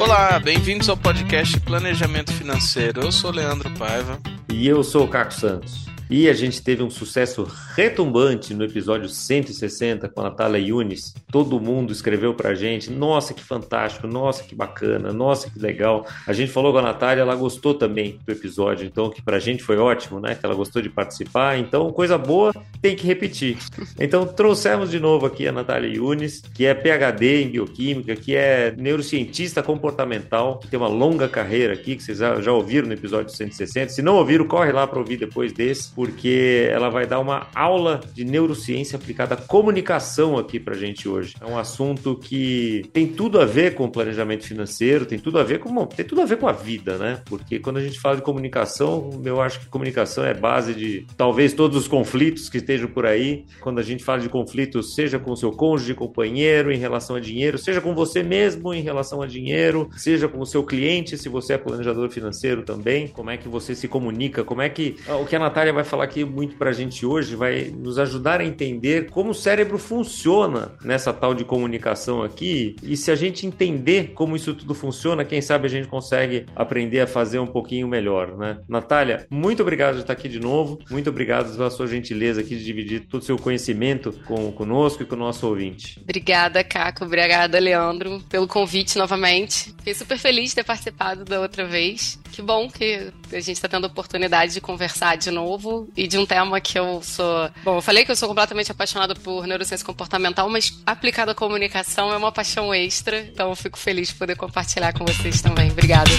Olá, bem-vindos ao podcast Planejamento Financeiro. Eu sou Leandro Paiva. E eu sou o Caco Santos. E a gente teve um sucesso retumbante no episódio 160 com a Natália Yunis. Todo mundo escreveu pra gente: nossa, que fantástico, nossa, que bacana, nossa, que legal. A gente falou com a Natália, ela gostou também do episódio, então que pra gente foi ótimo, né? Que ela gostou de participar. Então, coisa boa tem que repetir. Então, trouxemos de novo aqui a Natália Yunis, que é PhD em bioquímica, que é neurocientista comportamental, que tem uma longa carreira aqui, que vocês já ouviram no episódio 160. Se não ouviram, corre lá para ouvir depois desse porque ela vai dar uma aula de neurociência aplicada à comunicação aqui para gente hoje. É um assunto que tem tudo a ver com planejamento financeiro, tem tudo a ver com tem tudo a ver com a vida, né? Porque quando a gente fala de comunicação, eu acho que comunicação é base de talvez todos os conflitos que estejam por aí. Quando a gente fala de conflitos, seja com o seu cônjuge, companheiro em relação a dinheiro, seja com você mesmo em relação a dinheiro, seja com o seu cliente, se você é planejador financeiro também, como é que você se comunica, como é que o que a Natália vai falar aqui muito para a gente hoje vai nos ajudar a entender como o cérebro funciona nessa tal de comunicação aqui. E se a gente entender como isso tudo funciona, quem sabe a gente consegue aprender a fazer um pouquinho melhor, né? Natália, muito obrigado de estar aqui de novo. Muito obrigado pela sua gentileza aqui de dividir todo o seu conhecimento com, conosco e com o nosso ouvinte. Obrigada, Caco. Obrigada, Leandro, pelo convite novamente. Fiquei super feliz de ter participado da outra vez. Que bom que a gente está tendo a oportunidade de conversar de novo e de um tema que eu sou. Bom, eu falei que eu sou completamente apaixonada por neurociência comportamental, mas aplicada à comunicação é uma paixão extra, então eu fico feliz de poder compartilhar com vocês também. Obrigada.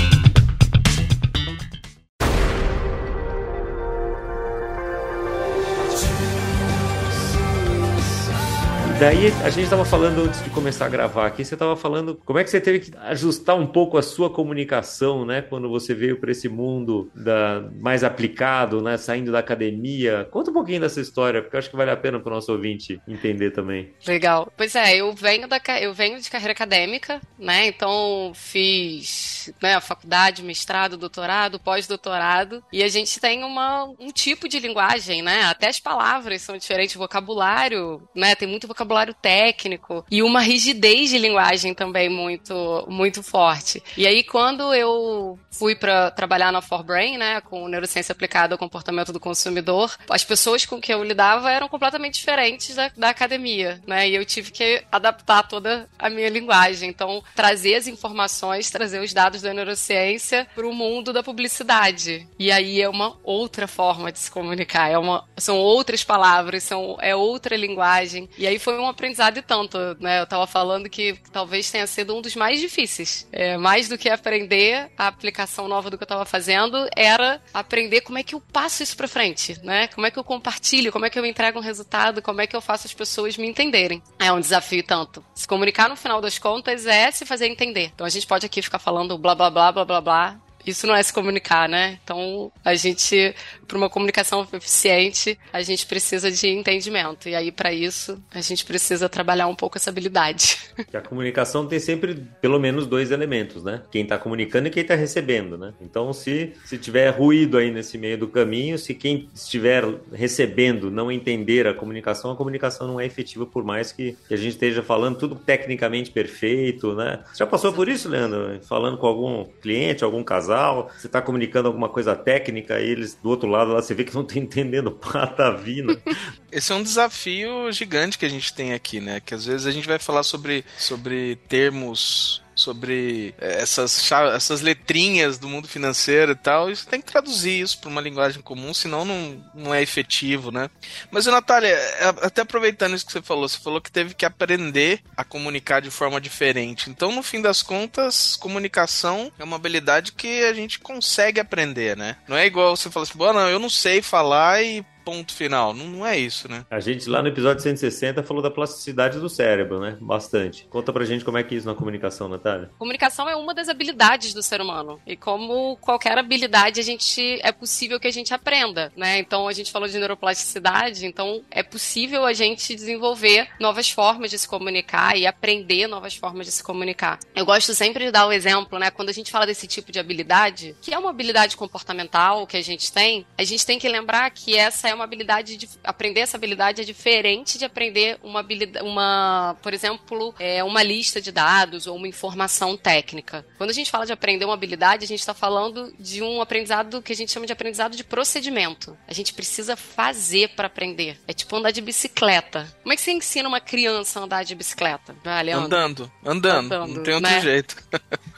Daí a gente estava falando antes de começar a gravar aqui, você estava falando como é que você teve que ajustar um pouco a sua comunicação, né? Quando você veio para esse mundo da, mais aplicado, né? Saindo da academia. Conta um pouquinho dessa história, porque eu acho que vale a pena para o nosso ouvinte entender também. Legal. Pois é, eu venho, da, eu venho de carreira acadêmica, né? Então fiz né, a faculdade, mestrado, doutorado, pós-doutorado. E a gente tem uma, um tipo de linguagem, né? Até as palavras são diferentes, vocabulário, né? Tem muito vocabulário vocabulário técnico e uma rigidez de linguagem também muito, muito forte. E aí, quando eu fui para trabalhar na Forbrain, né, com neurociência aplicada ao comportamento do consumidor, as pessoas com que eu lidava eram completamente diferentes da, da academia, né, e eu tive que adaptar toda a minha linguagem. Então, trazer as informações, trazer os dados da neurociência para o mundo da publicidade. E aí é uma outra forma de se comunicar, é uma, são outras palavras, são, é outra linguagem. E aí foi um aprendizado e tanto, né? Eu tava falando que talvez tenha sido um dos mais difíceis. É, mais do que aprender a aplicação nova do que eu tava fazendo, era aprender como é que eu passo isso pra frente, né? Como é que eu compartilho, como é que eu entrego um resultado, como é que eu faço as pessoas me entenderem. É um desafio tanto. Se comunicar no final das contas é se fazer entender. Então a gente pode aqui ficar falando blá blá blá blá blá blá isso não é se comunicar, né? Então, a gente, para uma comunicação eficiente, a gente precisa de entendimento. E aí, para isso, a gente precisa trabalhar um pouco essa habilidade. Que a comunicação tem sempre pelo menos dois elementos, né? Quem está comunicando e quem está recebendo, né? Então, se, se tiver ruído aí nesse meio do caminho, se quem estiver recebendo não entender a comunicação, a comunicação não é efetiva, por mais que, que a gente esteja falando tudo tecnicamente perfeito, né? Você já passou por isso, Leandro? Falando com algum cliente, algum casal? Casal, você está comunicando alguma coisa técnica, e eles do outro lado lá você vê que não estão entendendo patavina. Esse é um desafio gigante que a gente tem aqui, né? Que às vezes a gente vai falar sobre, sobre termos sobre é, essas, essas letrinhas do mundo financeiro e tal, e você tem que traduzir isso para uma linguagem comum, senão não, não é efetivo, né? Mas, Natália, é, até aproveitando isso que você falou, você falou que teve que aprender a comunicar de forma diferente. Então, no fim das contas, comunicação é uma habilidade que a gente consegue aprender, né? Não é igual você falar assim, bom, não, eu não sei falar e ponto final. Não, não é isso, né? A gente lá no episódio 160 falou da plasticidade do cérebro, né? Bastante. Conta pra gente como é que é isso na comunicação, Natália. Comunicação é uma das habilidades do ser humano. E como qualquer habilidade, a gente é possível que a gente aprenda, né? Então a gente falou de neuroplasticidade, então é possível a gente desenvolver novas formas de se comunicar e aprender novas formas de se comunicar. Eu gosto sempre de dar o exemplo, né? Quando a gente fala desse tipo de habilidade, que é uma habilidade comportamental que a gente tem, a gente tem que lembrar que essa é uma uma habilidade de aprender essa habilidade é diferente de aprender uma habilidade, uma, por exemplo, é, uma lista de dados ou uma informação técnica. Quando a gente fala de aprender uma habilidade, a gente está falando de um aprendizado que a gente chama de aprendizado de procedimento. A gente precisa fazer para aprender. É tipo andar de bicicleta. Como é que você ensina uma criança a andar de bicicleta? Ah, andando, andando, andando, não tem outro né? jeito.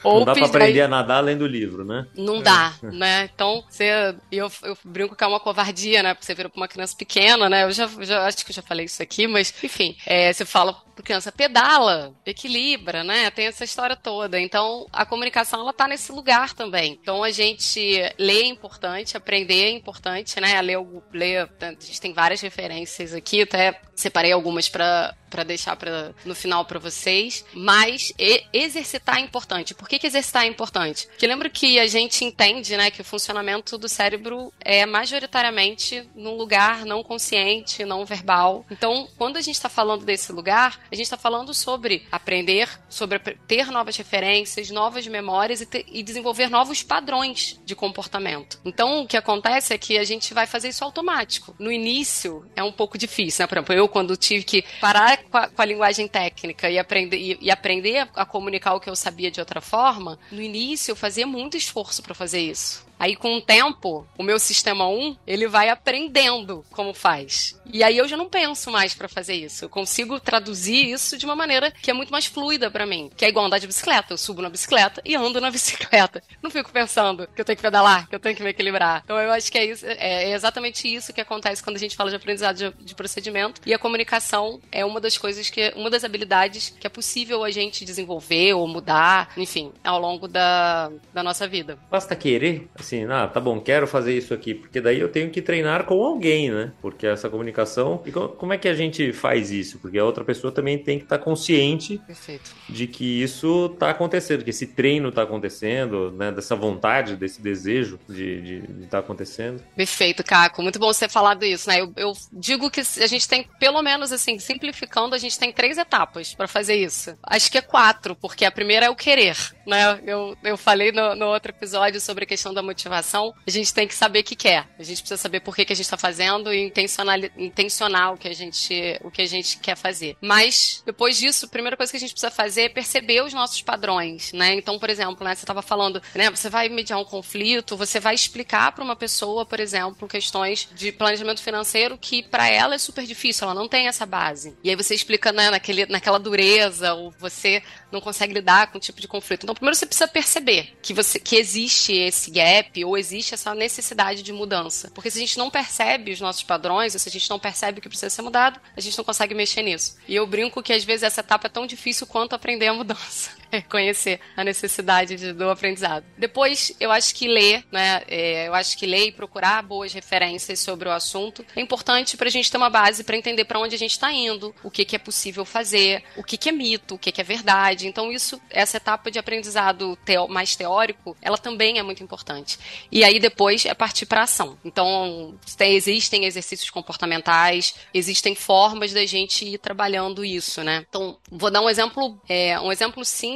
Ou não dá para aprender a nadar além do livro, né? Não dá, é. né? Então, você, eu, eu brinco que é uma covardia, né? Porque você vira pra uma criança pequena, né? Eu já, já acho que eu já falei isso aqui, mas enfim, é, você fala pra criança, pedala, equilibra, né? Tem essa história toda. Então, a comunicação, ela tá nesse lugar também. Então, a gente ler é importante, aprender é importante, né? Ler, ler a gente tem várias referências aqui, até separei algumas para para deixar pra, no final para vocês. Mas exercitar é importante. Por que, que exercitar é importante? Porque lembra que a gente entende né, que o funcionamento do cérebro é majoritariamente num lugar não consciente, não verbal. Então, quando a gente está falando desse lugar, a gente está falando sobre aprender, sobre ter novas referências, novas memórias e, ter, e desenvolver novos padrões de comportamento. Então, o que acontece é que a gente vai fazer isso automático. No início, é um pouco difícil, né? Por exemplo, eu, quando tive que parar com a, com a linguagem técnica e aprender, e, e aprender a, a comunicar o que eu sabia de outra forma, no início eu fazia muito esforço para fazer isso. Aí, com o tempo, o meu sistema 1, ele vai aprendendo como faz. E aí eu já não penso mais para fazer isso. Eu consigo traduzir isso de uma maneira que é muito mais fluida para mim. Que é igual andar de bicicleta. Eu subo na bicicleta e ando na bicicleta. Não fico pensando que eu tenho que pedalar, que eu tenho que me equilibrar. Então eu acho que é, isso, é exatamente isso que acontece quando a gente fala de aprendizado de, de procedimento. E a comunicação é uma das coisas que, uma das habilidades que é possível a gente desenvolver ou mudar, enfim, ao longo da, da nossa vida. Basta querer assim, ah, tá bom, quero fazer isso aqui, porque daí eu tenho que treinar com alguém, né? Porque essa comunicação. E como é que a gente faz isso? Porque a outra pessoa também tem que estar tá consciente Perfeito. de que isso está acontecendo, que esse treino está acontecendo, né? Dessa vontade, desse desejo de estar de, de tá acontecendo. Perfeito, Caco. Muito bom você ter falado isso, né? Eu, eu digo que a gente tem, pelo menos assim, simplificando, a gente tem três etapas para fazer isso. Acho que é quatro, porque a primeira é o querer, né? Eu, eu falei no, no outro episódio sobre a questão da motivação, a gente tem que saber o que quer. A gente precisa saber por que, que a gente está fazendo e intencional, intencional o que a gente o que a gente quer fazer. Mas depois disso, a primeira coisa que a gente precisa fazer é perceber os nossos padrões, né? Então, por exemplo, né, você estava falando, né, você vai mediar um conflito, você vai explicar para uma pessoa, por exemplo, questões de planejamento financeiro que para ela é super difícil, ela não tem essa base. E aí você explica né, naquele, naquela dureza, ou você não consegue lidar com o tipo de conflito. Então, primeiro você precisa perceber que você que existe esse gap ou existe essa necessidade de mudança. Porque se a gente não percebe os nossos padrões, ou se a gente não percebe o que precisa ser mudado, a gente não consegue mexer nisso. E eu brinco que às vezes essa etapa é tão difícil quanto aprender a mudança. Reconhecer a necessidade de, do aprendizado. Depois, eu acho que ler, né? É, eu acho que ler e procurar boas referências sobre o assunto é importante para a gente ter uma base para entender para onde a gente está indo, o que, que é possível fazer, o que, que é mito, o que, que é verdade. Então, isso, essa etapa de aprendizado teo, mais teórico, ela também é muito importante. E aí depois é partir para ação. Então, tem, existem exercícios comportamentais, existem formas da gente ir trabalhando isso, né? Então, vou dar um exemplo, é, um exemplo simples,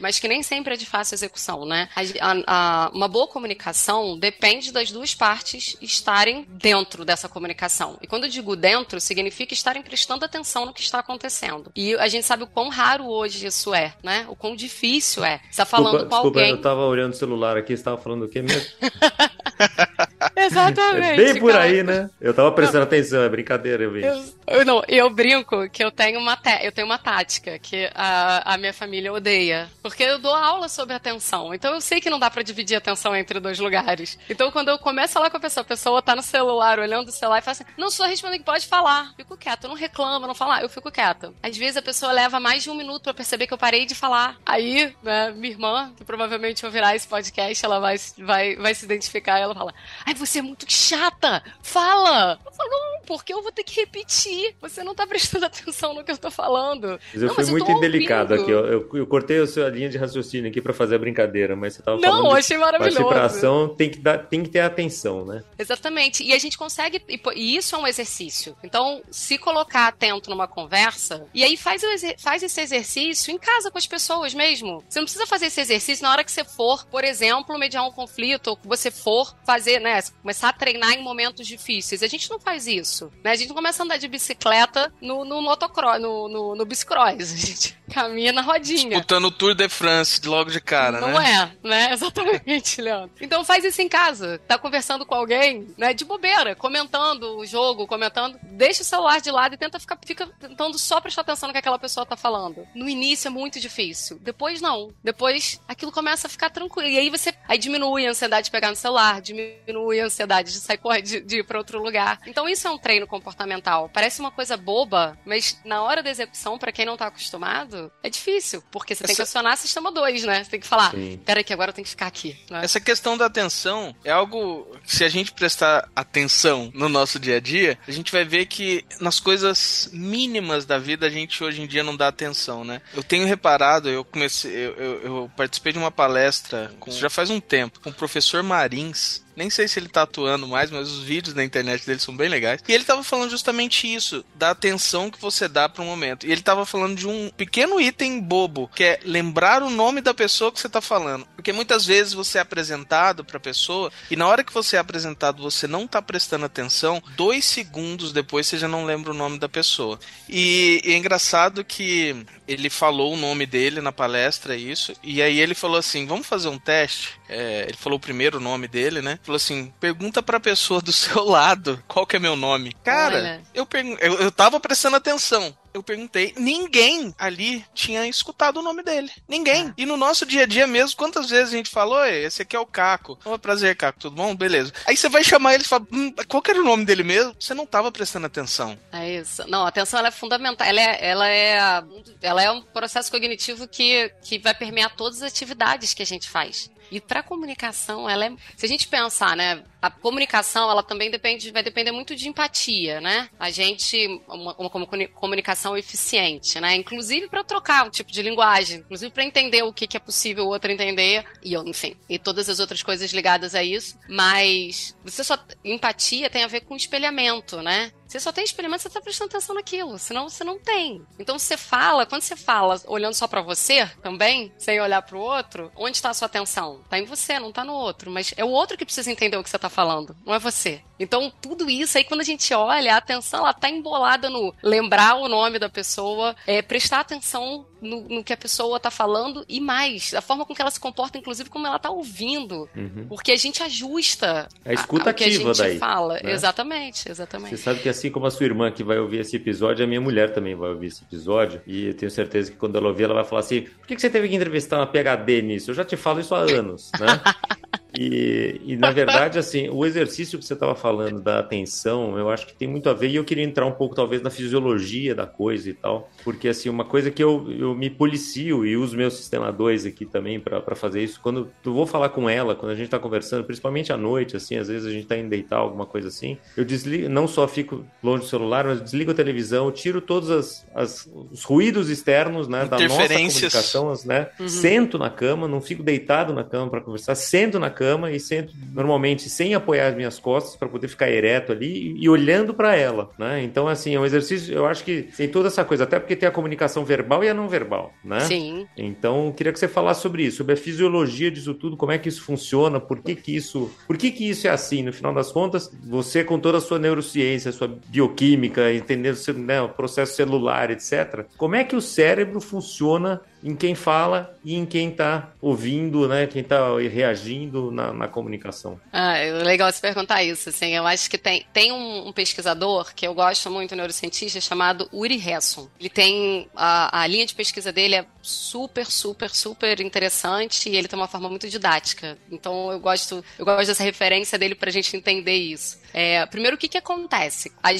mas que nem sempre é de fácil execução, né? A, a, uma boa comunicação depende das duas partes estarem dentro dessa comunicação. E quando eu digo dentro, significa estarem prestando atenção no que está acontecendo. E a gente sabe o quão raro hoje isso é, né? O quão difícil é. Você tá falando desculpa, com alguém. Desculpa, eu tava olhando o celular aqui, você tava falando o quê mesmo? Exatamente. É bem por cara. aí, né? Eu tava prestando atenção, é brincadeira, eu vi. Eu, não, eu brinco que eu tenho uma, eu tenho uma tática que a, a minha família odeia. Porque eu dou aula sobre atenção. Então eu sei que não dá para dividir atenção entre dois lugares. Então quando eu começo a falar com a pessoa, a pessoa tá no celular, olhando o celular e fala assim: não sou respondendo que pode falar. Fico quieta, não reclamo, não fala, eu fico quieta. Às vezes a pessoa leva mais de um minuto para perceber que eu parei de falar. Aí, né, minha irmã, que provavelmente ouvirá esse podcast, ela vai, vai, vai se identificar e ela fala: ai, você é muito chata, fala! Eu falo, não, porque eu vou ter que repetir. Você não tá prestando atenção no que eu tô falando. Mas eu não, fui mas muito indelicado aqui. Eu, eu, eu, cortei a sua linha de raciocínio aqui para fazer a brincadeira, mas você tava não, falando. Não, achei maravilhoso. Pra ação tem que, dar, tem que ter atenção, né? Exatamente. E a gente consegue. E isso é um exercício. Então, se colocar atento numa conversa, e aí faz, faz esse exercício em casa com as pessoas mesmo. Você não precisa fazer esse exercício na hora que você for, por exemplo, mediar um conflito, ou que você for fazer, né? Começar a treinar em momentos difíceis. A gente não faz isso, né? A gente não começa a andar de bicicleta no, no motocross, no, no, no bicicross. A gente caminha na rodinha. Disputando o Tour de France logo de cara, não né? Não é, né? Exatamente, Leandro. Então faz isso em casa. Tá conversando com alguém, né? De bobeira, comentando o jogo, comentando. Deixa o celular de lado e tenta ficar fica tentando só prestar atenção no que aquela pessoa tá falando. No início é muito difícil. Depois não. Depois aquilo começa a ficar tranquilo. E aí você aí diminui a ansiedade de pegar no celular, diminui a ansiedade de sair de, de ir para outro lugar. Então isso é um treino comportamental. Parece uma coisa boba, mas na hora da execução, para quem não tá acostumado, é difícil, porque você Essa... tem que acionar sistema 2, né? Você tem que falar, peraí que agora eu tenho que ficar aqui. Né? Essa questão da atenção é algo que se a gente prestar atenção no nosso dia a dia, a gente vai ver que nas coisas mínimas da vida a gente hoje em dia não dá atenção, né? Eu tenho reparado, eu comecei, eu, eu, eu participei de uma palestra com, já faz um tempo com o professor Marins nem sei se ele tá atuando mais, mas os vídeos na internet dele são bem legais. E ele tava falando justamente isso, da atenção que você dá um momento. E ele tava falando de um pequeno item bobo, que é lembrar o nome da pessoa que você tá falando. Porque muitas vezes você é apresentado pra pessoa e na hora que você é apresentado você não tá prestando atenção, dois segundos depois você já não lembra o nome da pessoa. E, e é engraçado que ele falou o nome dele na palestra, isso, e aí ele falou assim: vamos fazer um teste. É, ele falou o primeiro nome dele, né? Falou assim: pergunta pra pessoa do seu lado qual que é meu nome. Cara, eu, eu, eu tava prestando atenção eu perguntei, ninguém ali tinha escutado o nome dele. Ninguém. É. E no nosso dia a dia mesmo, quantas vezes a gente falou, esse aqui é o Caco. Oh, prazer, Caco, tudo bom? Beleza. Aí você vai chamar ele e fala, hum, qual que era o nome dele mesmo? Você não estava prestando atenção. É isso. Não, a atenção ela é fundamental. Ela é, ela é, ela é um processo cognitivo que, que vai permear todas as atividades que a gente faz. E para comunicação, ela é, se a gente pensar, né, a comunicação, ela também depende, vai depender muito de empatia, né? A gente uma, uma comunicação eficiente, né? Inclusive para trocar um tipo de linguagem, inclusive para entender o que, que é possível o outro entender e enfim, e todas as outras coisas ligadas a isso. Mas você só empatia tem a ver com espelhamento, né? Você só tem experimento, você tá prestando atenção naquilo, senão você não tem. Então você fala, quando você fala olhando só para você também, sem olhar para o outro, onde está a sua atenção? Tá em você, não tá no outro, mas é o outro que precisa entender o que você tá falando, não é você. Então, tudo isso aí, quando a gente olha, a atenção ela tá embolada no lembrar o nome da pessoa, é, prestar atenção no, no, que a pessoa tá falando e mais, a forma com que ela se comporta, inclusive como ela tá ouvindo. Uhum. Porque a gente ajusta é a escuta a, que a gente daí, fala. Né? Exatamente, exatamente. Você sabe que assim como a sua irmã que vai ouvir esse episódio, a minha mulher também vai ouvir esse episódio. E eu tenho certeza que quando ela ouvir, ela vai falar assim: por que você teve que entrevistar uma PHD nisso? Eu já te falo isso há anos, né? E, e, na verdade, assim, o exercício que você estava falando da atenção, eu acho que tem muito a ver, e eu queria entrar um pouco, talvez, na fisiologia da coisa e tal, porque, assim, uma coisa que eu, eu me policio e uso meu sistema 2 aqui também para fazer isso, quando eu vou falar com ela, quando a gente está conversando, principalmente à noite, assim, às vezes a gente está indo deitar, alguma coisa assim, eu desligo, não só fico longe do celular, mas desligo a televisão, tiro todos as, as, os ruídos externos, né, da nossa comunicação, né, uhum. sento na cama, não fico deitado na cama para conversar, sento na cama e sento normalmente sem apoiar as minhas costas para poder ficar ereto ali e, e olhando para ela, né? Então assim, é um exercício, eu acho que tem toda essa coisa, até porque tem a comunicação verbal e a não verbal, né? Sim. Então, queria que você falasse sobre isso, sobre a fisiologia disso tudo, como é que isso funciona, por que que isso, por que que isso é assim, no final das contas, você com toda a sua neurociência, sua bioquímica, entendendo né, o processo celular, etc. Como é que o cérebro funciona em quem fala e em quem está ouvindo, né? Quem está reagindo na, na, comunicação. Ah, é legal você perguntar isso. Assim, eu acho que tem, tem um, um pesquisador que eu gosto muito, um neurocientista, chamado Uri Hesson. Ele tem a, a linha de pesquisa dele é super, super, super interessante e ele tem uma forma muito didática. Então eu gosto, eu gosto dessa referência dele para a gente entender isso. É, primeiro, o que, que acontece? A,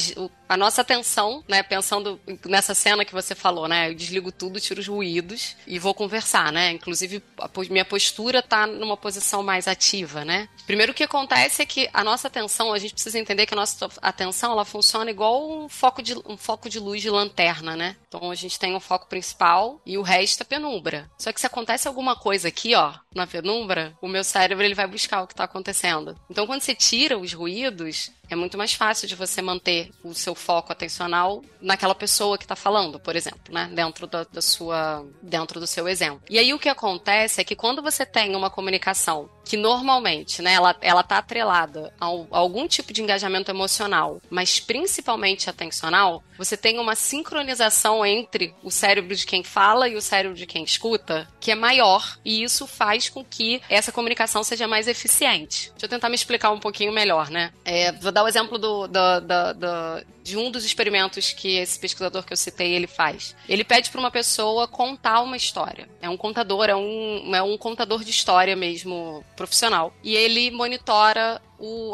a, nossa atenção, né, pensando nessa cena que você falou, né, eu desligo tudo, tiro os ruídos e vou conversar, né? Inclusive, a, minha postura está numa posição mais ativa, né? Primeiro, o que acontece é que a nossa atenção, a gente precisa entender que a nossa atenção, ela funciona igual um foco de, um foco de luz de lanterna, né? Então, a gente tem um foco principal e o resto é penumbra. Só que se acontece alguma coisa aqui, ó, na penumbra, o meu cérebro ele vai buscar o que está acontecendo. Então, quando você tira os ruídos, much. É muito mais fácil de você manter o seu foco atencional naquela pessoa que está falando, por exemplo, né? Dentro da, da, sua, dentro do seu exemplo. E aí o que acontece é que quando você tem uma comunicação que normalmente, né, ela, ela tá atrelada a, algum tipo de engajamento emocional, mas principalmente atencional, você tem uma sincronização entre o cérebro de quem fala e o cérebro de quem escuta, que é maior, e isso faz com que essa comunicação seja mais eficiente. Deixa eu tentar me explicar um pouquinho melhor, né? É, vou dar o exemplo do, do, do, do de um dos experimentos que esse pesquisador que eu citei ele faz. Ele pede para uma pessoa contar uma história. É um contador, é um, é um contador de história mesmo profissional. E ele monitora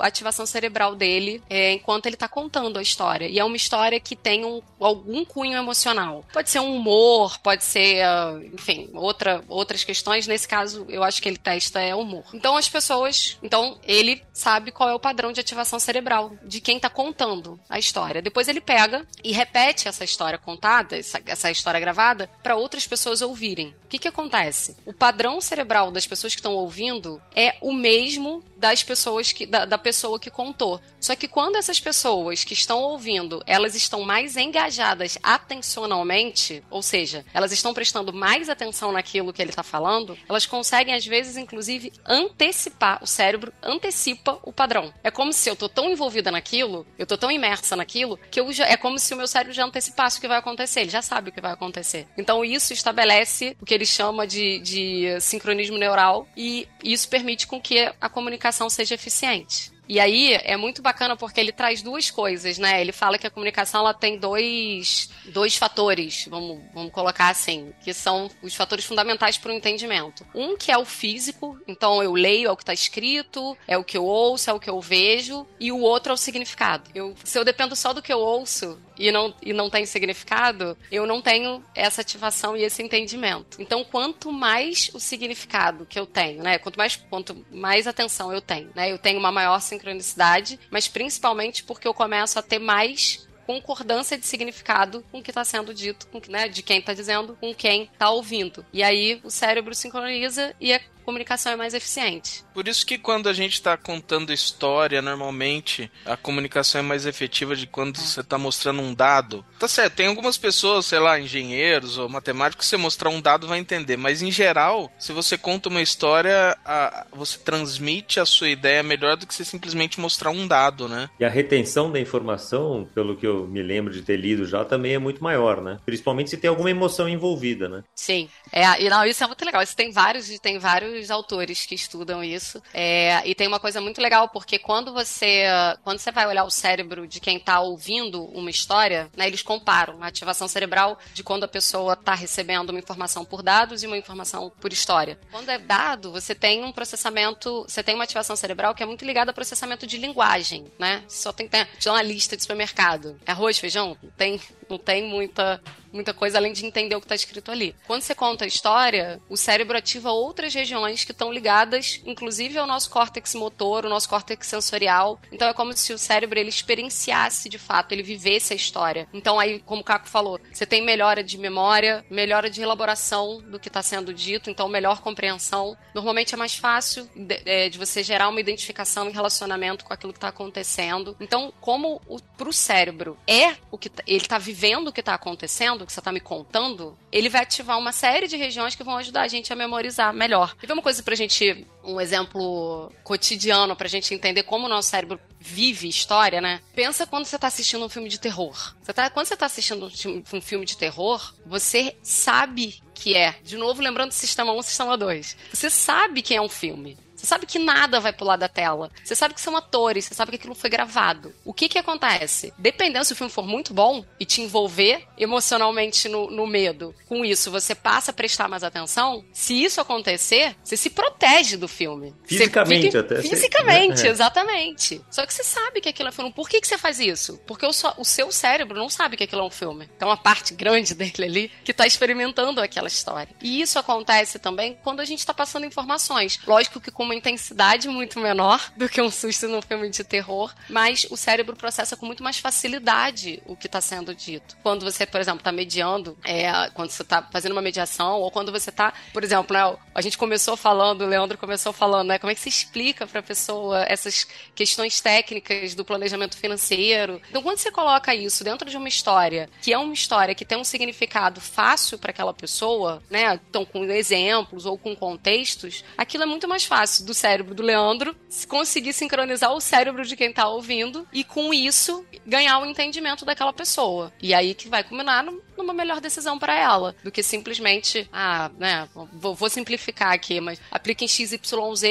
a ativação cerebral dele é, enquanto ele está contando a história. E é uma história que tem um, algum cunho emocional. Pode ser um humor, pode ser, uh, enfim, outra, outras questões. Nesse caso, eu acho que ele testa é humor. Então as pessoas. Então ele sabe qual é o padrão de ativação cerebral de quem está contando a história. Depois ele pega e repete essa história contada, essa, essa história gravada, para outras pessoas ouvirem. O que, que acontece? O padrão cerebral das pessoas que estão ouvindo é o mesmo das pessoas que. Da, da, pessoa que contou. Só que quando essas pessoas que estão ouvindo, elas estão mais engajadas atencionalmente, ou seja, elas estão prestando mais atenção naquilo que ele está falando, elas conseguem, às vezes, inclusive, antecipar. O cérebro antecipa o padrão. É como se eu tô tão envolvida naquilo, eu tô tão imersa naquilo, que eu já, é como se o meu cérebro já antecipasse o que vai acontecer. Ele já sabe o que vai acontecer. Então, isso estabelece o que ele chama de, de sincronismo neural e isso permite com que a comunicação seja eficiente. E aí é muito bacana porque ele traz duas coisas, né? Ele fala que a comunicação ela tem dois, dois fatores, vamos, vamos colocar assim, que são os fatores fundamentais para o entendimento. Um que é o físico, então eu leio, é o que está escrito, é o que eu ouço, é o que eu vejo, e o outro é o significado. Eu, se eu dependo só do que eu ouço, e não, e não tem significado, eu não tenho essa ativação e esse entendimento. Então, quanto mais o significado que eu tenho, né? Quanto mais, quanto mais atenção eu tenho, né? Eu tenho uma maior sincronicidade, mas principalmente porque eu começo a ter mais concordância de significado com o que está sendo dito, com, né, de quem está dizendo, com quem está ouvindo. E aí o cérebro sincroniza e a comunicação é mais eficiente. Por isso que quando a gente está contando história, normalmente a comunicação é mais efetiva de quando é. você está mostrando um dado. Tá certo, tem algumas pessoas, sei lá, engenheiros ou matemáticos, que você mostrar um dado vai entender, mas em geral, se você conta uma história, a, você transmite a sua ideia melhor do que você simplesmente mostrar um dado, né? E a retenção da informação, pelo que eu me lembro de ter lido já, também é muito maior, né? Principalmente se tem alguma emoção envolvida, né? Sim. É, e não, isso é muito legal. Isso tem vários, tem vários vários autores que estudam isso. É, e tem uma coisa muito legal, porque quando você, quando você vai olhar o cérebro de quem está ouvindo uma história, né, eles comparam a ativação cerebral de quando a pessoa está recebendo uma informação por dados e uma informação por história. Quando é dado, você tem um processamento, você tem uma ativação cerebral que é muito ligada a processamento de linguagem, né? Só tem, tem uma lista de supermercado. É arroz, feijão? Tem, não tem muita muita coisa além de entender o que está escrito ali. Quando você conta a história, o cérebro ativa outras regiões que estão ligadas, inclusive ao nosso córtex motor, o nosso córtex sensorial. Então é como se o cérebro ele experienciasse de fato, ele vivesse a história. Então aí, como o Caco falou, você tem melhora de memória, melhora de elaboração do que está sendo dito, então melhor compreensão. Normalmente é mais fácil de, é, de você gerar uma identificação e relacionamento com aquilo que está acontecendo. Então, como para o cérebro é o que tá, ele está vivendo o que está acontecendo que você está me contando, ele vai ativar uma série de regiões que vão ajudar a gente a memorizar melhor. E uma coisa pra gente, um exemplo cotidiano pra gente entender como o nosso cérebro vive história, né? Pensa quando você tá assistindo um filme de terror. Você tá, quando você tá assistindo um filme de terror, você sabe que é. De novo, lembrando do Sistema 1 Sistema 2. Você sabe que é um filme. Você sabe que nada vai pular da tela. Você sabe que são atores, você sabe que aquilo foi gravado. O que que acontece? Dependendo se o filme for muito bom e te envolver emocionalmente no, no medo, com isso você passa a prestar mais atenção. Se isso acontecer, você se protege do filme. Fisicamente fica, até. Fisicamente, é. exatamente. Só que você sabe que aquilo é filme. Por que, que você faz isso? Porque o, o seu cérebro não sabe que aquilo é um filme. Tem uma parte grande dele ali que está experimentando aquela história. E isso acontece também quando a gente está passando informações. Lógico que com uma intensidade muito menor do que um susto num filme de terror, mas o cérebro processa com muito mais facilidade o que está sendo dito. Quando você, por exemplo, está mediando, é, quando você está fazendo uma mediação, ou quando você está, por exemplo, né, a gente começou falando, o Leandro começou falando, né, como é que se explica para a pessoa essas questões técnicas do planejamento financeiro. Então, quando você coloca isso dentro de uma história, que é uma história que tem um significado fácil para aquela pessoa, né, então com exemplos ou com contextos, aquilo é muito mais fácil do cérebro do Leandro conseguir sincronizar o cérebro de quem está ouvindo e com isso ganhar o entendimento daquela pessoa. E aí que vai culminar numa melhor decisão para ela, do que simplesmente, ah, né, vou, vou simplificar aqui, mas aplique em XYZ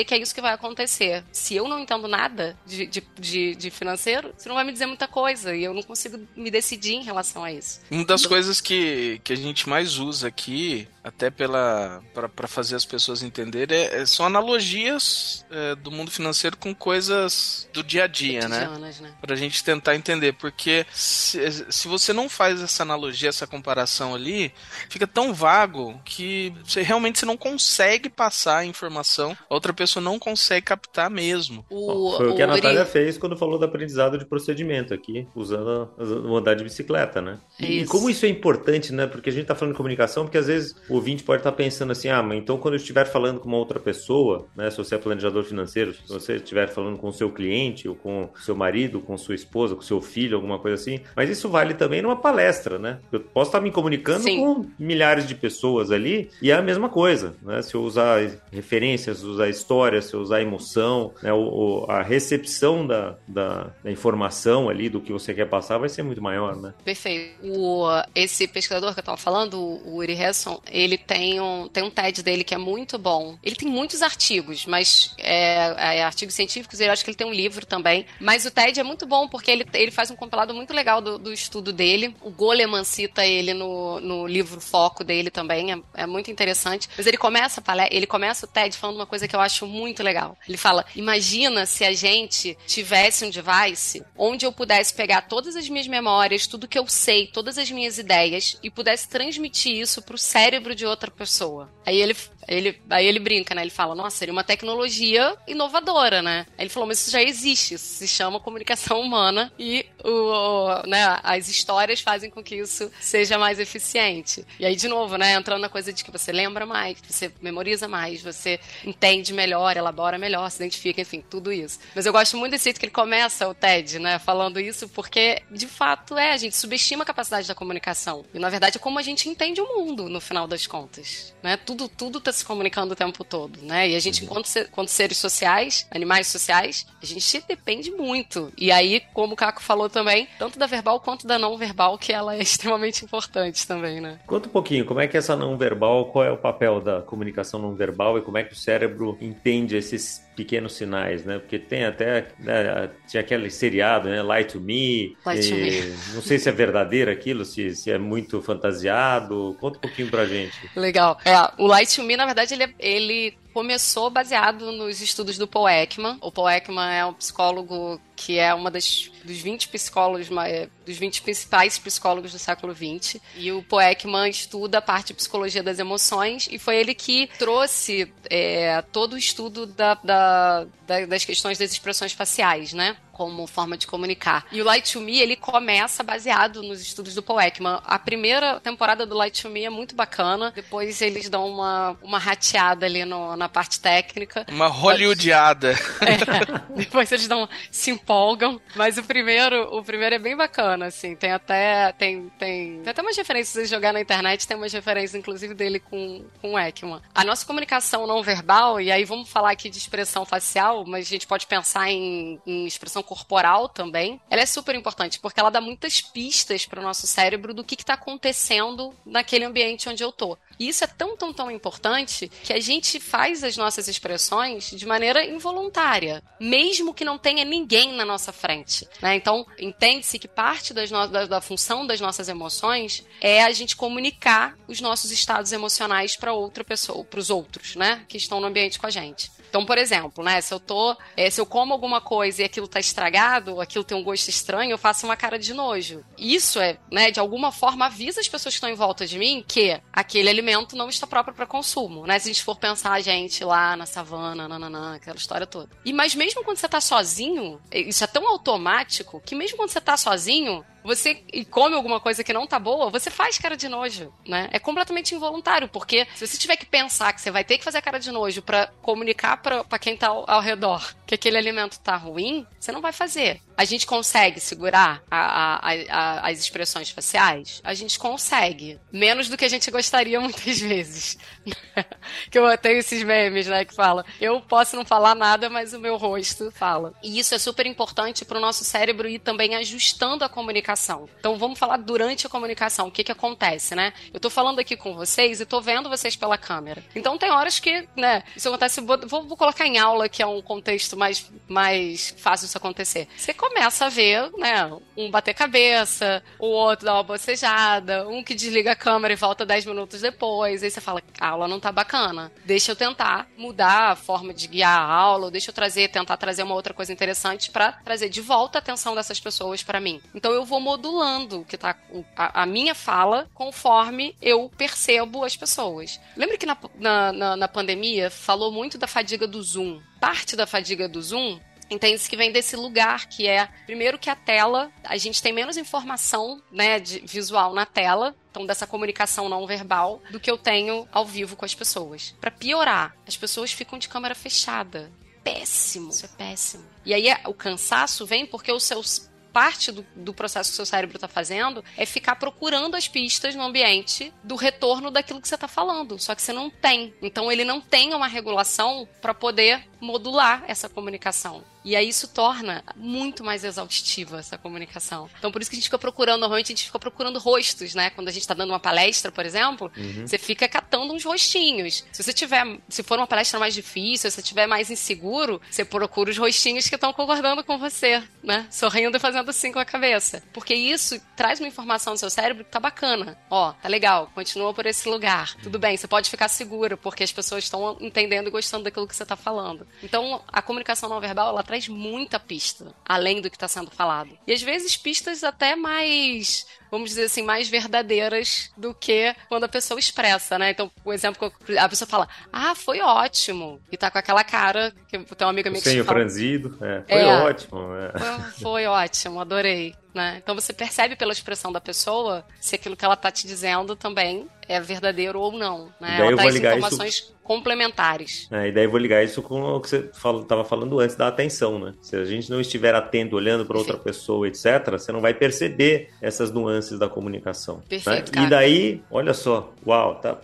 que é isso que vai acontecer. Se eu não entendo nada de, de, de, de financeiro, você não vai me dizer muita coisa e eu não consigo me decidir em relação a isso. Uma das coisas que, que a gente mais usa aqui até pela para fazer as pessoas entenderem, é, é, são analogias é, do mundo financeiro com coisas do dia a dia, né? né? Pra gente tentar entender, porque se, se você não faz essa analogia, essa comparação ali, fica tão vago que você realmente você não consegue passar a informação, a outra pessoa não consegue captar mesmo. O, Foi o, que a Natália fez quando falou do aprendizado de procedimento aqui, usando, andar de bicicleta, né? E, e como isso é importante, né? Porque a gente tá falando de comunicação, porque às vezes o ouvinte pode estar pensando assim, ah, mas então quando eu estiver falando com uma outra pessoa, né, se você é planejador financeiro, se você estiver falando com o seu cliente, ou com o seu marido, com sua esposa, com seu filho, alguma coisa assim, mas isso vale também numa palestra, né? Eu posso estar me comunicando Sim. com milhares de pessoas ali e é a mesma coisa, né? Se eu usar referências, usar histórias, se eu usar emoção, né, o, a recepção da, da, da, informação ali, do que você quer passar, vai ser muito maior, né? Perfeito. O, esse pesquisador que eu estava falando, o Uri Hesson, ele ele tem um, tem um TED dele que é muito bom. Ele tem muitos artigos, mas é, é, artigos científicos, eu acho que ele tem um livro também. Mas o TED é muito bom porque ele, ele faz um compilado muito legal do, do estudo dele. O Goleman cita ele no, no livro Foco dele também, é, é muito interessante. Mas ele começa, ele começa o TED falando uma coisa que eu acho muito legal. Ele fala: imagina se a gente tivesse um device onde eu pudesse pegar todas as minhas memórias, tudo que eu sei, todas as minhas ideias e pudesse transmitir isso para o cérebro de outra pessoa. Aí ele, ele, aí ele brinca, né? Ele fala, nossa, seria uma tecnologia inovadora, né? Aí ele falou, mas isso já existe, isso se chama comunicação humana e o, né, as histórias fazem com que isso seja mais eficiente. E aí, de novo, né, entrando na coisa de que você lembra mais, você memoriza mais, você entende melhor, elabora melhor, se identifica, enfim, tudo isso. Mas eu gosto muito desse jeito que ele começa o TED, né, falando isso, porque de fato é, a gente subestima a capacidade da comunicação. E na verdade é como a gente entende o mundo, no final das contas. Né? Tudo, tudo tá se comunicando o tempo todo, né? E a gente, enquanto, enquanto seres sociais, animais sociais, a gente depende muito. E aí, como o Caco falou também, tanto da verbal quanto da não verbal, que ela é extremamente importante também, né? Conta um pouquinho, como é que essa não verbal, qual é o papel da comunicação não verbal e como é que o cérebro entende esses pequenos sinais, né? Porque tem até né, tinha aquele seriado, né? Lie to Me. Lie to me. Não sei se é verdadeiro aquilo, se, se é muito fantasiado. Conta um pouquinho pra gente. Legal. É, o Lie to Me, na verdade, ele, é, ele começou baseado nos estudos do Paul Ekman. O Paul Ekman é um psicólogo que é uma das dos 20 psicólogos, é, dos 20 principais psicólogos do século 20. E o Paul Ekman estuda a parte de psicologia das emoções e foi ele que trouxe é, todo o estudo da, da, da, das questões das expressões faciais, né? Como forma de comunicar. E o Light to Me, ele começa baseado nos estudos do Paul Ekman. A primeira temporada do Light to Me é muito bacana, depois eles dão uma, uma rateada ali no, na parte técnica. Uma hollywoodiada. É, depois eles dão, se empolgam, mas o primeiro, o primeiro é bem bacana, assim, tem até, tem, tem, tem até umas referências, se jogar na internet, tem umas referências, inclusive, dele com, com o Ekman. A nossa comunicação não verbal, e aí vamos falar aqui de expressão facial, mas a gente pode pensar em, em expressão corporal também, ela é super importante, porque ela dá muitas pistas para o nosso cérebro do que está acontecendo naquele ambiente onde eu tô. E isso é tão, tão, tão importante que a gente faz as nossas expressões de maneira involuntária, mesmo que não tenha ninguém na nossa frente. Né? Então, entende-se que parte no... da, da função das nossas emoções é a gente comunicar os nossos estados emocionais para outra pessoa, para os outros, né, que estão no ambiente com a gente. Então, por exemplo, né, se eu tô, é, se eu como alguma coisa e aquilo está estragado, aquilo tem um gosto estranho, eu faço uma cara de nojo. Isso é, né, de alguma forma avisa as pessoas que estão em volta de mim que aquele alimento não está próprio para consumo, né? Se a gente for pensar a gente lá na savana, nananã, aquela história toda. E mas mesmo quando você tá sozinho, isso é tão automático que mesmo quando você tá sozinho, você come alguma coisa que não tá boa, você faz cara de nojo, né? É completamente involuntário, porque se você tiver que pensar que você vai ter que fazer cara de nojo para comunicar para quem tá ao, ao, redor que aquele alimento tá ruim, você não vai fazer. A gente consegue segurar a, a, a, as expressões faciais? A gente consegue. Menos do que a gente gostaria muitas vezes. que eu tenho esses memes, né, que fala, eu posso não falar nada, mas o meu rosto fala. E isso é super importante para o nosso cérebro ir também ajustando a comunicação comunicação. Então vamos falar durante a comunicação, o que que acontece, né? Eu tô falando aqui com vocês e tô vendo vocês pela câmera. Então tem horas que, né, isso acontece, vou, vou colocar em aula que é um contexto mais, mais fácil isso acontecer. Você começa a ver, né, um bater cabeça, o outro dar uma bocejada, um que desliga a câmera e volta 10 minutos depois, aí você fala, a aula não tá bacana. Deixa eu tentar mudar a forma de guiar a aula, ou deixa eu trazer, tentar trazer uma outra coisa interessante para trazer de volta a atenção dessas pessoas para mim. Então eu vou modulando que tá a, a, minha fala conforme eu percebo as pessoas. Lembra que na, na, na, na pandemia falou muito da fadiga do Zoom? Parte da fadiga do Zoom entende-se que vem desse lugar que é primeiro que a tela a gente tem menos informação né de visual na tela então dessa comunicação não verbal do que eu tenho ao vivo com as pessoas para piorar as pessoas ficam de câmera fechada péssimo isso é péssimo e aí o cansaço vem porque os seus parte do, do processo que o seu cérebro está fazendo é ficar procurando as pistas no ambiente do retorno daquilo que você está falando. Só que você não tem. Então ele não tem uma regulação para poder modular essa comunicação. E aí isso torna muito mais exaustiva essa comunicação. Então por isso que a gente fica procurando, normalmente a gente fica procurando rostos, né? Quando a gente está dando uma palestra, por exemplo, uhum. você fica catando uns rostinhos. Se você tiver, se for uma palestra mais difícil, se você estiver mais inseguro, você procura os rostinhos que estão concordando com você, né? Sorrindo e fazendo assim com a cabeça. Porque isso traz uma informação no seu cérebro que tá bacana. Ó, tá legal, continua por esse lugar. Tudo bem, você pode ficar seguro, porque as pessoas estão entendendo e gostando daquilo que você tá falando. Então, a comunicação não verbal, ela traz muita pista, além do que está sendo falado. E às vezes pistas até mais vamos dizer assim, mais verdadeiras do que quando a pessoa expressa, né? Então, o exemplo que a pessoa fala, ah, foi ótimo. E tá com aquela cara, que tem uma amiga minha que Senho fala, franzido, é, foi é, ótimo. É. Foi, foi ótimo, adorei. Né? Então você percebe pela expressão da pessoa se aquilo que ela tá te dizendo também é verdadeiro ou não. Né? Ela traz informações isso... complementares. É, e daí eu vou ligar isso com o que você estava falando antes da atenção, né? Se a gente não estiver atento, olhando para outra pessoa, etc., você não vai perceber essas nuances da comunicação. Né? Perfeito, né? E daí, olha só, uau, tá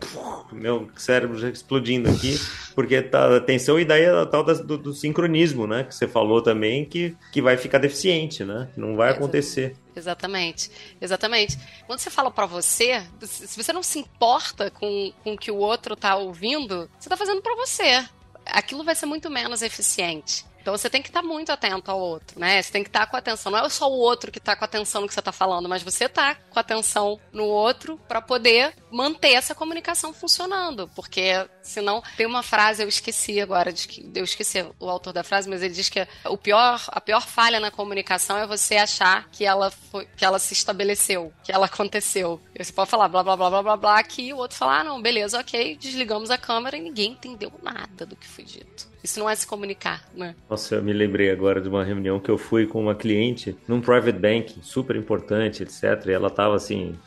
meu cérebro já explodindo aqui, porque tá atenção e daí a tal do, do, sincronismo, né? Que você falou também que, que vai ficar deficiente, né? Não vai acontecer. Exatamente, exatamente. Quando você fala para você, se você não se importa com, com o que o outro tá ouvindo, você tá fazendo para você. Aquilo vai ser muito menos eficiente. Então você tem que estar muito atento ao outro, né? Você tem que estar com atenção. Não é só o outro que está com atenção no que você está falando, mas você está com atenção no outro para poder manter essa comunicação funcionando. Porque senão tem uma frase, eu esqueci agora, de eu esqueci o autor da frase, mas ele diz que o pior, a pior falha na comunicação é você achar que ela foi, que ela se estabeleceu, que ela aconteceu. Você pode falar blá blá blá blá blá blá que o outro falar, ah, não, beleza, ok, desligamos a câmera e ninguém entendeu nada do que foi dito. Isso não é se comunicar, né? Nossa, eu me lembrei agora de uma reunião que eu fui com uma cliente num private bank, super importante, etc. E ela estava assim,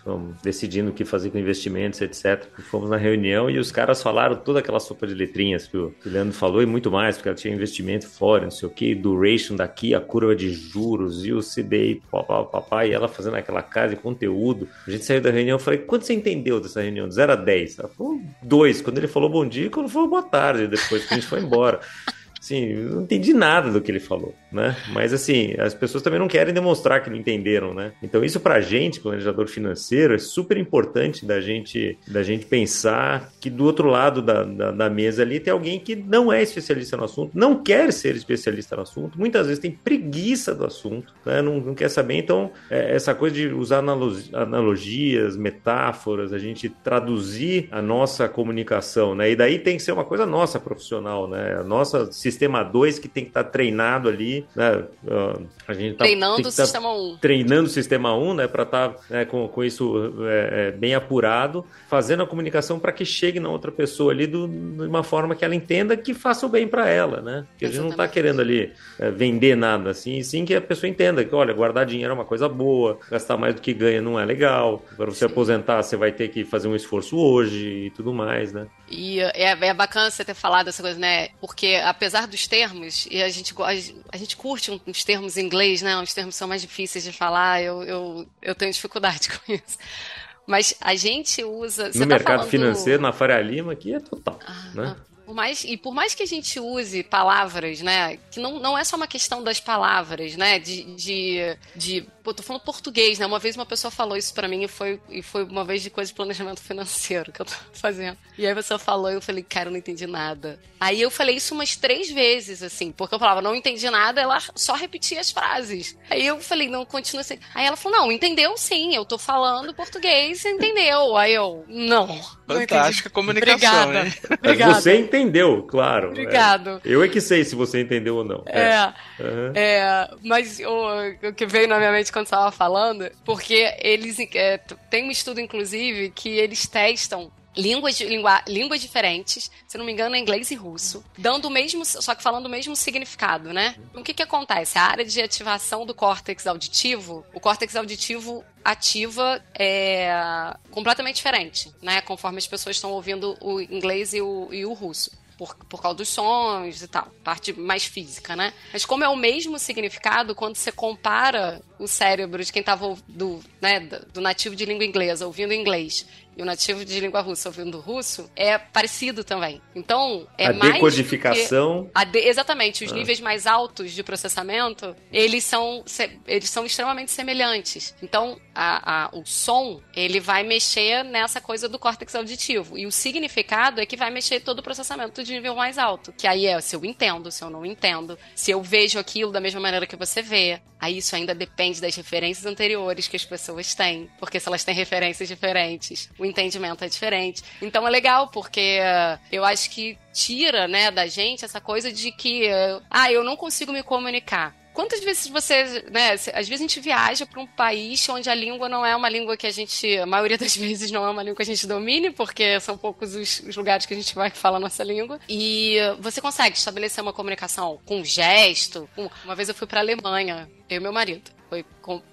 decidindo o que fazer com investimentos, etc. E fomos na reunião e os caras falaram toda aquela sopa de letrinhas que o, que Leandro falou e muito mais, porque ela tinha investimento fora, não sei o que, duration daqui, a curva de juros e o CDI, papai, e ela fazendo aquela casa de conteúdo. A gente saiu da reunião, eu falei, quanto você entendeu dessa reunião? De 0 a 10? Ela falou, 2. Quando ele falou bom dia, quando falou boa tarde, depois que a gente foi embora. Sim, não entendi nada do que ele falou, né? Mas assim, as pessoas também não querem demonstrar que não entenderam, né? Então isso pra gente, planejador financeiro, é super importante da gente, da gente pensar que do outro lado da, da, da mesa ali tem alguém que não é especialista no assunto, não quer ser especialista no assunto, muitas vezes tem preguiça do assunto, né? não, não quer saber. Então, é, essa coisa de usar analogias, metáforas, a gente traduzir a nossa comunicação, né? E daí tem que ser uma coisa nossa profissional, né? A nossa sistema sistema 2 que tem que estar tá treinado ali, né? A gente tá, treinando o tá sistema 1. Treinando o sistema 1, né? Para estar tá, né, com, com isso é, é, bem apurado, fazendo a comunicação para que chegue na outra pessoa ali do, de uma forma que ela entenda que faça o bem para ela, né? Que a gente não está querendo ali é, vender nada assim, sim que a pessoa entenda que, olha, guardar dinheiro é uma coisa boa, gastar mais do que ganha não é legal. Para você sim. aposentar, você vai ter que fazer um esforço hoje e tudo mais, né? E é, é bacana você ter falado essa coisa, né? Porque apesar dos termos, e a gente, a, gente curte uns termos em inglês, né? Uns termos são mais difíceis de falar, eu, eu, eu tenho dificuldade com isso. Mas a gente usa. No mercado tá falando... financeiro, na Faria Lima, aqui é total. Ah, né? Por mais, e por mais que a gente use palavras, né? Que não, não é só uma questão das palavras, né? De, de, de Pô, tô falando português, né? Uma vez uma pessoa falou isso para mim e foi, e foi uma vez de coisa de planejamento financeiro que eu tô fazendo. E aí a pessoa falou e eu falei, cara, eu não entendi nada. Aí eu falei isso umas três vezes, assim, porque eu falava, não entendi nada, ela só repetia as frases. Aí eu falei, não, continua assim. Aí ela falou, não, entendeu sim, eu tô falando português, entendeu? Aí eu, não. Fantástica comunicação, Obrigada. Hein? Obrigada. Você entendeu, claro. Obrigado. É. Eu é que sei se você entendeu ou não. É. É, uhum. é mas o, o que veio na minha mente quando estava falando, porque eles é, tem um estudo, inclusive, que eles testam línguas, língua, línguas diferentes, se não me engano, é inglês e russo, dando o mesmo, só que falando o mesmo significado, né? O que que acontece? A área de ativação do córtex auditivo, o córtex auditivo ativa é completamente diferente, né? Conforme as pessoas estão ouvindo o inglês e o, e o russo por, por causa dos sons e tal, parte mais física, né? Mas como é o mesmo significado, quando você compara o cérebro de quem estava do, né, do nativo de língua inglesa ouvindo inglês e o nativo de língua russa ouvindo russo é parecido também. Então, é a mais. Decodificação. A de... Exatamente. Os ah. níveis mais altos de processamento, eles são, eles são extremamente semelhantes. Então, a, a, o som, ele vai mexer nessa coisa do córtex auditivo. E o significado é que vai mexer todo o processamento de nível mais alto. Que aí é se eu entendo, se eu não entendo, se eu vejo aquilo da mesma maneira que você vê. Aí isso ainda depende das referências anteriores que as pessoas têm. Porque se elas têm referências diferentes, o entendimento é diferente. Então é legal, porque uh, eu acho que tira, né, da gente essa coisa de que, uh, ah, eu não consigo me comunicar. Quantas vezes você, né, às vezes a gente viaja para um país onde a língua não é uma língua que a gente, a maioria das vezes não é uma língua que a gente domine, porque são poucos os, os lugares que a gente vai que fala a nossa língua, e você consegue estabelecer uma comunicação com gesto. Uma vez eu fui para Alemanha, eu e meu marido. Foi,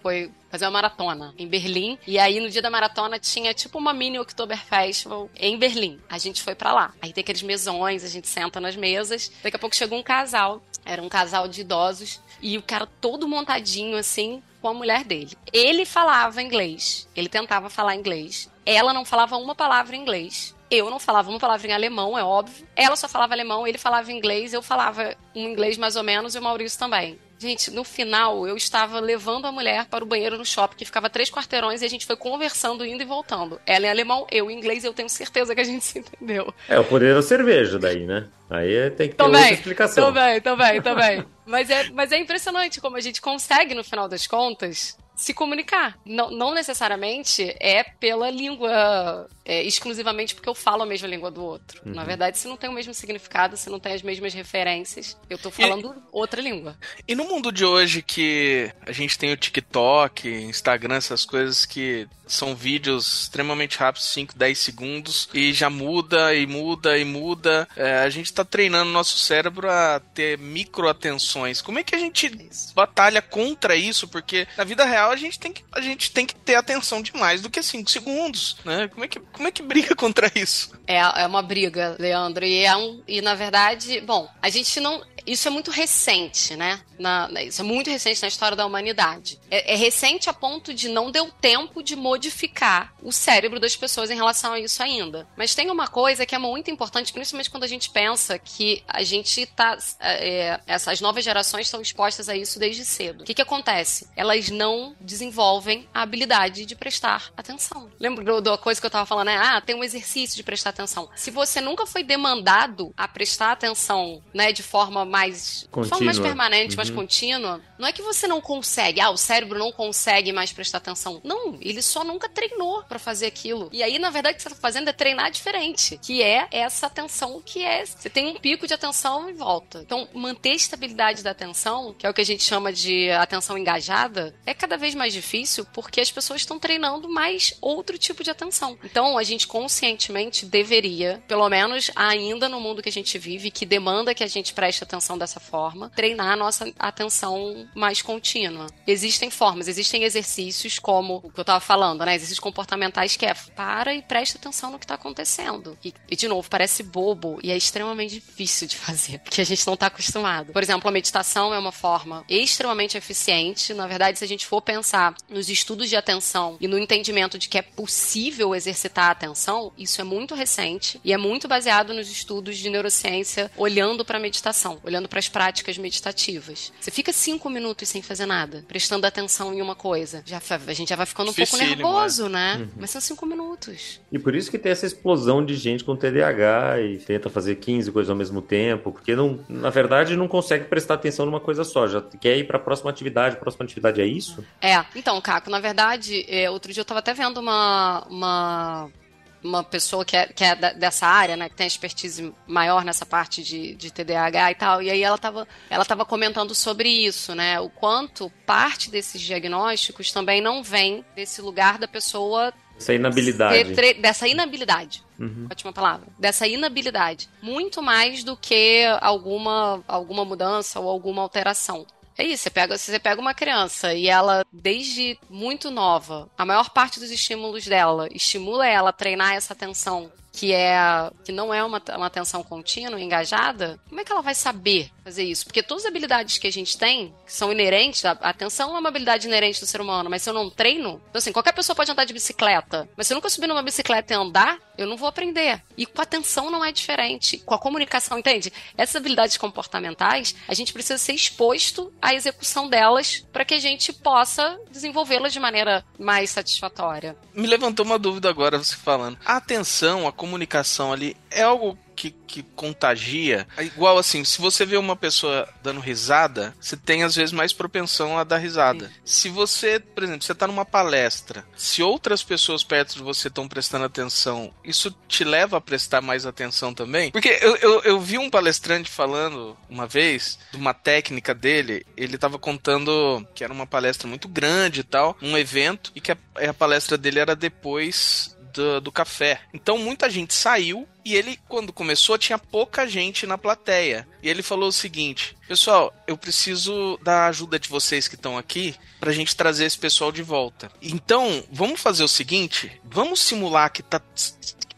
foi fazer uma maratona em Berlim. E aí, no dia da maratona, tinha tipo uma mini Oktober Festival em Berlim. A gente foi para lá. Aí tem aqueles mesões, a gente senta nas mesas. Daqui a pouco chegou um casal. Era um casal de idosos. E o cara todo montadinho, assim, com a mulher dele. Ele falava inglês. Ele tentava falar inglês. Ela não falava uma palavra em inglês. Eu não falava uma palavra em alemão, é óbvio. Ela só falava alemão, ele falava inglês, eu falava um inglês mais ou menos e o Maurício também. Gente, no final, eu estava levando a mulher para o banheiro no shopping, que ficava três quarteirões, e a gente foi conversando, indo e voltando. Ela em alemão, eu em inglês, eu tenho certeza que a gente se entendeu. É o poder da cerveja daí, né? Aí tem que ter também, outra explicação. Também, também, também. mas, é, mas é impressionante como a gente consegue, no final das contas, se comunicar. Não, não necessariamente é pela língua, é, exclusivamente porque eu falo a mesma língua do outro. Uhum. Na verdade, se não tem o mesmo significado, se não tem as mesmas referências, eu tô falando e, outra língua. E no mundo de hoje que a gente tem o TikTok, Instagram, essas coisas que são vídeos extremamente rápidos, 5, 10 segundos, e já muda e muda e muda. É, a gente tá treinando nosso cérebro a ter micro atenções. Como é que a gente batalha contra isso? Porque na vida real a gente tem que, a gente tem que ter atenção de mais do que 5 segundos, né? Como é que, como é que briga contra isso? É, é uma briga, Leandro, e é um, e na verdade, bom, a gente não, isso é muito recente, né? Na, isso é muito recente na história da humanidade. É, é, recente a ponto de não deu tempo de modificar o cérebro das pessoas em relação a isso ainda. Mas tem uma coisa que é muito importante, principalmente quando a gente pensa que a gente tá. É, essas novas gerações estão expostas a isso desde cedo. O que, que acontece? Elas não desenvolvem a habilidade de prestar atenção. Lembra da coisa que eu tava falando, né? Ah, tem um exercício de prestar atenção. Se você nunca foi demandado a prestar atenção, né, de forma mais, Contínua. de forma mais permanente, Uhum. mais contínua, não é que você não consegue, ah, o cérebro não consegue mais prestar atenção. Não, ele só nunca treinou pra fazer aquilo. E aí, na verdade, o que você tá fazendo é treinar diferente, que é essa atenção que é, você tem um pico de atenção e volta. Então, manter a estabilidade da atenção, que é o que a gente chama de atenção engajada, é cada vez mais difícil porque as pessoas estão treinando mais outro tipo de atenção. Então, a gente conscientemente deveria, pelo menos ainda no mundo que a gente vive, que demanda que a gente preste atenção dessa forma, treinar a nossa atenção mais contínua. Existem formas, existem exercícios como o que eu tava falando, né? Exercícios comportamentais que é para e presta atenção no que tá acontecendo. E, e, de novo, parece bobo e é extremamente difícil de fazer, porque a gente não tá acostumado. Por exemplo, a meditação é uma forma extremamente eficiente. Na verdade, se a gente for pensar nos estudos de atenção e no entendimento de que é possível exercitar a atenção, isso é muito recente e é muito baseado nos estudos de neurociência olhando para a meditação, olhando para as práticas meditativas. Você fica cinco minutos sem fazer nada, prestando atenção em uma coisa. Já, a gente já vai ficando um pouco Dificílimo, nervoso, né? Mas são cinco minutos. E por isso que tem essa explosão de gente com TDAH e tenta fazer 15 coisas ao mesmo tempo, porque não, na verdade não consegue prestar atenção numa coisa só, já quer ir para a próxima atividade, próxima atividade é isso? É, então, Caco, na verdade, é, outro dia eu tava até vendo uma, uma, uma pessoa que é, que é dessa área, né, que tem expertise maior nessa parte de, de TDAH e tal, e aí ela tava, ela tava comentando sobre isso, né, o quanto parte desses diagnósticos também não vem desse lugar da pessoa Essa inabilidade. tre- dessa inabilidade. Uhum. Ótima palavra. Dessa inabilidade. Muito mais do que alguma, alguma mudança ou alguma alteração. É isso, você pega, você pega uma criança e ela, desde muito nova, a maior parte dos estímulos dela estimula ela a treinar essa atenção que é que não é uma, uma atenção contínua, engajada, como é que ela vai saber fazer isso? Porque todas as habilidades que a gente tem, que são inerentes, a atenção é uma habilidade inerente do ser humano, mas se eu não treino, então assim, qualquer pessoa pode andar de bicicleta, mas se eu nunca subir numa bicicleta e andar, eu não vou aprender. E com a atenção não é diferente, com a comunicação, entende? Essas habilidades comportamentais, a gente precisa ser exposto à execução delas para que a gente possa desenvolvê-las de maneira mais satisfatória. Me levantou uma dúvida agora você falando. A atenção, a comunicação ali é algo que, que contagia? É igual assim, se você vê uma pessoa dando risada, você tem às vezes mais propensão a dar risada. Se você, por exemplo, você tá numa palestra, se outras pessoas perto de você estão prestando atenção, isso te leva a prestar mais atenção também? Porque eu, eu, eu vi um palestrante falando uma vez de uma técnica dele, ele tava contando que era uma palestra muito grande e tal, um evento, e que a, a palestra dele era depois do, do café. Então muita gente saiu e ele, quando começou, tinha pouca gente na plateia. E ele falou o seguinte: Pessoal, eu preciso da ajuda de vocês que estão aqui pra gente trazer esse pessoal de volta. Então, vamos fazer o seguinte: vamos simular que tá.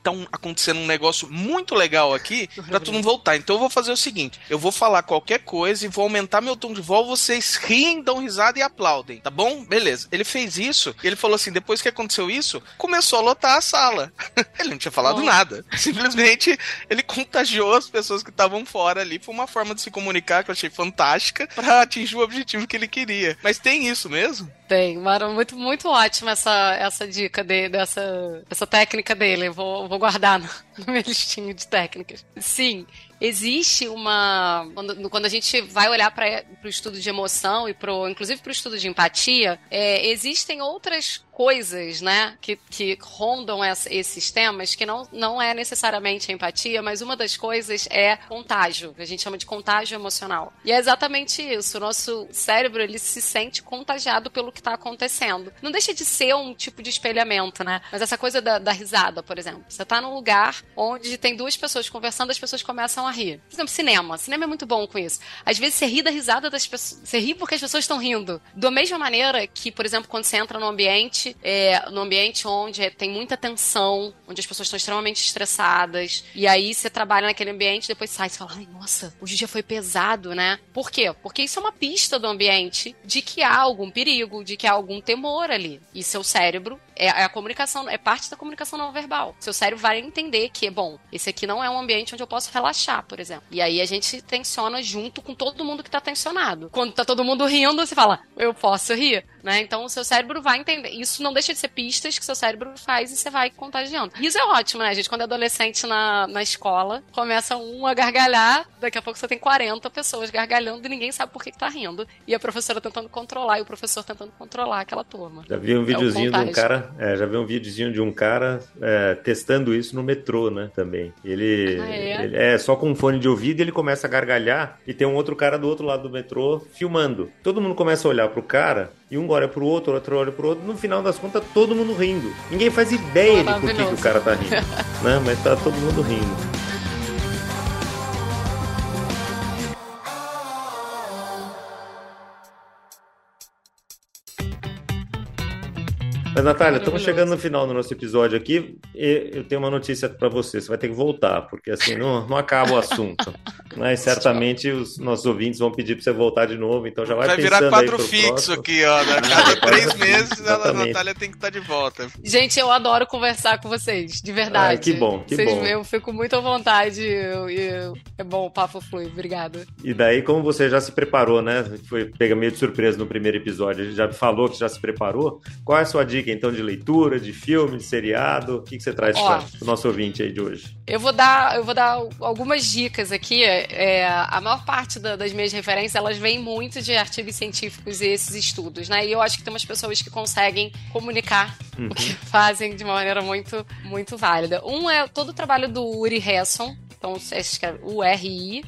Tá um- acontecendo um negócio muito legal aqui pra todo mundo voltar. Então eu vou fazer o seguinte: eu vou falar qualquer coisa e vou aumentar meu tom de voz. Vocês riem, dão risada e aplaudem, tá bom? Beleza. Ele fez isso e ele falou assim: depois que aconteceu isso, começou a lotar a sala. ele não tinha falado nada. Simplesmente ele contagiou as pessoas que estavam fora ali. Foi uma forma de se comunicar que eu achei fantástica pra atingir o objetivo que ele queria. Mas tem isso mesmo? Tem, Mara, muito, muito ótima essa, essa dica dele, dessa, essa técnica dele. Vou, vou guardar no, no meu listinho de técnicas. Sim, existe uma. Quando, quando a gente vai olhar para o estudo de emoção e pro, inclusive para o estudo de empatia, é, existem outras coisas, né, que, que rondam essa- esses temas, que não, não é necessariamente a empatia, mas uma das coisas é contágio, que a gente chama de contágio emocional. E é exatamente isso, o nosso cérebro, ele se sente contagiado pelo que está acontecendo. Não deixa de ser um tipo de espelhamento, né, mas essa coisa da, da risada, por exemplo. Você tá num lugar onde tem duas pessoas conversando, as pessoas começam a Por exemplo, cinema. Cinema é muito bom com isso. Às vezes você ri da risada das pessoas, você ri porque as pessoas estão rindo. Da mesma maneira que, por exemplo, quando você entra num ambiente, é, num ambiente onde tem muita tensão, onde as pessoas estão extremamente estressadas, e aí você trabalha naquele ambiente, depois sai e fala, ai, nossa, hoje o dia foi pesado, né? Por quê? Porque isso é uma pista do ambiente de que há algum perigo, de que há algum temor ali. E seu cérebro é, é a comunicação, é parte da comunicação não verbal. Seu cérebro vai entender que, bom, esse aqui não é um ambiente onde eu posso relaxar. Por exemplo. E aí a gente tensiona junto com todo mundo que tá tensionado. Quando tá todo mundo rindo, você fala, eu posso rir, né? Então o seu cérebro vai entender. Isso não deixa de ser pistas que seu cérebro faz e você vai contagiando. Isso é ótimo, né? Gente, quando é adolescente na, na escola, começa um a gargalhar, daqui a pouco você tem 40 pessoas gargalhando e ninguém sabe por que, que tá rindo. E a professora tentando controlar e o professor tentando controlar aquela turma. Já vi um é videozinho é de um cara, é, já vi um videozinho de um cara é, testando isso no metrô, né? Também. Ele ah, é? ele é só com um fone de ouvido e ele começa a gargalhar e tem um outro cara do outro lado do metrô filmando. Todo mundo começa a olhar pro cara e um olha pro outro, outro olha pro outro. No final das contas, todo mundo rindo. Ninguém faz ideia de por que, que o cara tá rindo, né? Mas tá todo mundo rindo. Mas, Natália, estamos chegando no final do nosso episódio aqui e eu tenho uma notícia para você. Você vai ter que voltar, porque assim não, não acaba o assunto. Mas certamente os nossos ouvintes vão pedir para você voltar de novo, então já vai Vai virar quadro fixo próximo. aqui, ó. A cada três meses a Natália tem que estar tá de volta. Gente, eu adoro conversar com vocês, de verdade. Ah, que bom, que vocês, bom. Eu fico muito à vontade e é bom, o papo flui. Obrigada. E daí, como você já se preparou, né? Foi pega meio de surpresa no primeiro episódio, já falou que já se preparou. Qual é a sua dica? Dica então de leitura, de filme, de seriado? O que, que você traz para o nosso ouvinte aí de hoje? Eu vou dar, eu vou dar algumas dicas aqui. É, a maior parte da, das minhas referências elas vêm muito de artigos científicos e esses estudos, né? E eu acho que tem umas pessoas que conseguem comunicar uhum. o que fazem de uma maneira muito, muito válida. Um é todo o trabalho do Uri Hesson, então você escreve U-R-I-H-A-S-S-O-N.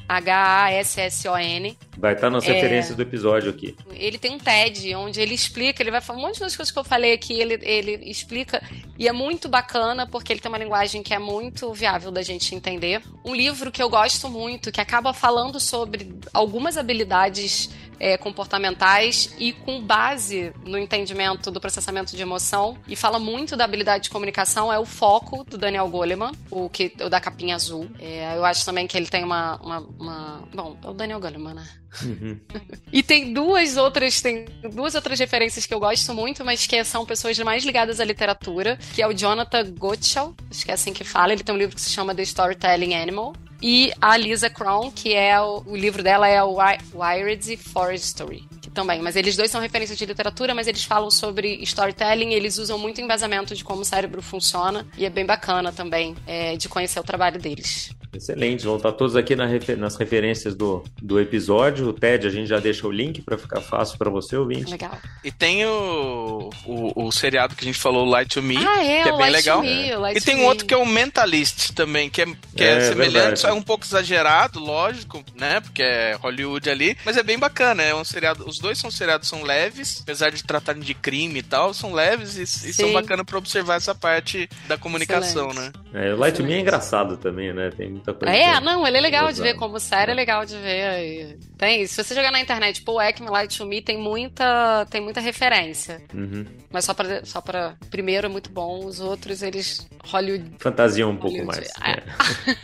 Vai estar nas é... referências do episódio aqui. Ele tem um TED onde ele explica, ele vai falar um monte das coisas que eu falei aqui, ele, ele explica. E é muito bacana porque ele tem uma linguagem que é muito viável da gente entender. Um livro que eu gosto muito, que acaba falando sobre algumas habilidades é, comportamentais e com base no entendimento do processamento de emoção e fala muito da habilidade de comunicação é o foco do Daniel Goleman, o que o da capinha azul. É, eu acho também que ele tem uma, uma, uma... bom, é o Daniel Goleman, né? Uhum. e tem duas outras tem duas outras referências que eu gosto muito, mas que são pessoas mais ligadas à literatura, que é o Jonathan Gottschall, acho que é assim que fala. Ele tem um livro que se chama The Storytelling Animal, e a Lisa Crown, que é o, o livro dela é o Wired que também, mas eles dois são referências de literatura, mas eles falam sobre storytelling, eles usam muito embasamento de como o cérebro funciona, e é bem bacana também é, de conhecer o trabalho deles. Excelente, vão estar todos aqui na refer nas referências do, do episódio. O TED a gente já deixa o link para ficar fácil para você ouvinte. Legal. E tem o, o, o, seriado que a gente falou, Light to Me, ah, é, que é bem Light legal. Me, é. E tem um outro que é o Mentalist também, que é, que é, é semelhante, é um pouco exagerado, lógico, né? Porque é Hollywood ali, mas é bem bacana. É um seriado. Os dois são seriados, são leves, apesar de tratarem de crime e tal, são leves e, e são bacanas para observar essa parte da comunicação, Excelente. né? É, o Light to Me é engraçado também, né? Tem muita coisa. É, não, ele é legal de ver, como série é legal de ver. Tem, se você jogar na internet, pô, Acme Light to Me tem muita, tem muita referência. Uhum. Mas só pra, só pra. Primeiro é muito bom, os outros eles. Hollywood. Fantasiam um pouco mais. É.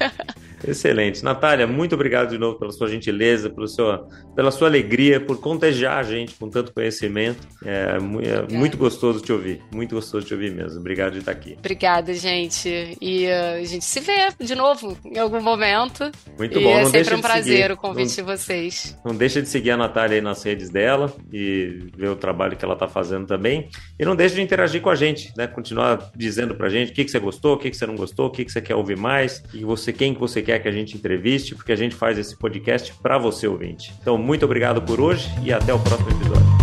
É. Excelente. Natália, muito obrigado de novo pela sua gentileza, pelo seu, pela sua alegria, por contagiar a gente com tanto conhecimento. É, é muito gostoso te ouvir. Muito gostoso te ouvir mesmo. Obrigado de estar aqui. Obrigada, gente. E uh, a gente se vê de novo em algum momento. Muito e bom. É não sempre um prazer seguir. o convite não, de vocês. Não deixa de seguir a Natália aí nas redes dela e ver o trabalho que ela está fazendo também. E não deixe de interagir com a gente, né? Continuar dizendo pra gente o que, que você gostou, o que, que você não gostou, o que, que você quer ouvir mais, e você, quem que você quer que a gente entreviste, porque a gente faz esse podcast para você, ouvinte. Então, muito obrigado por hoje e até o próximo episódio.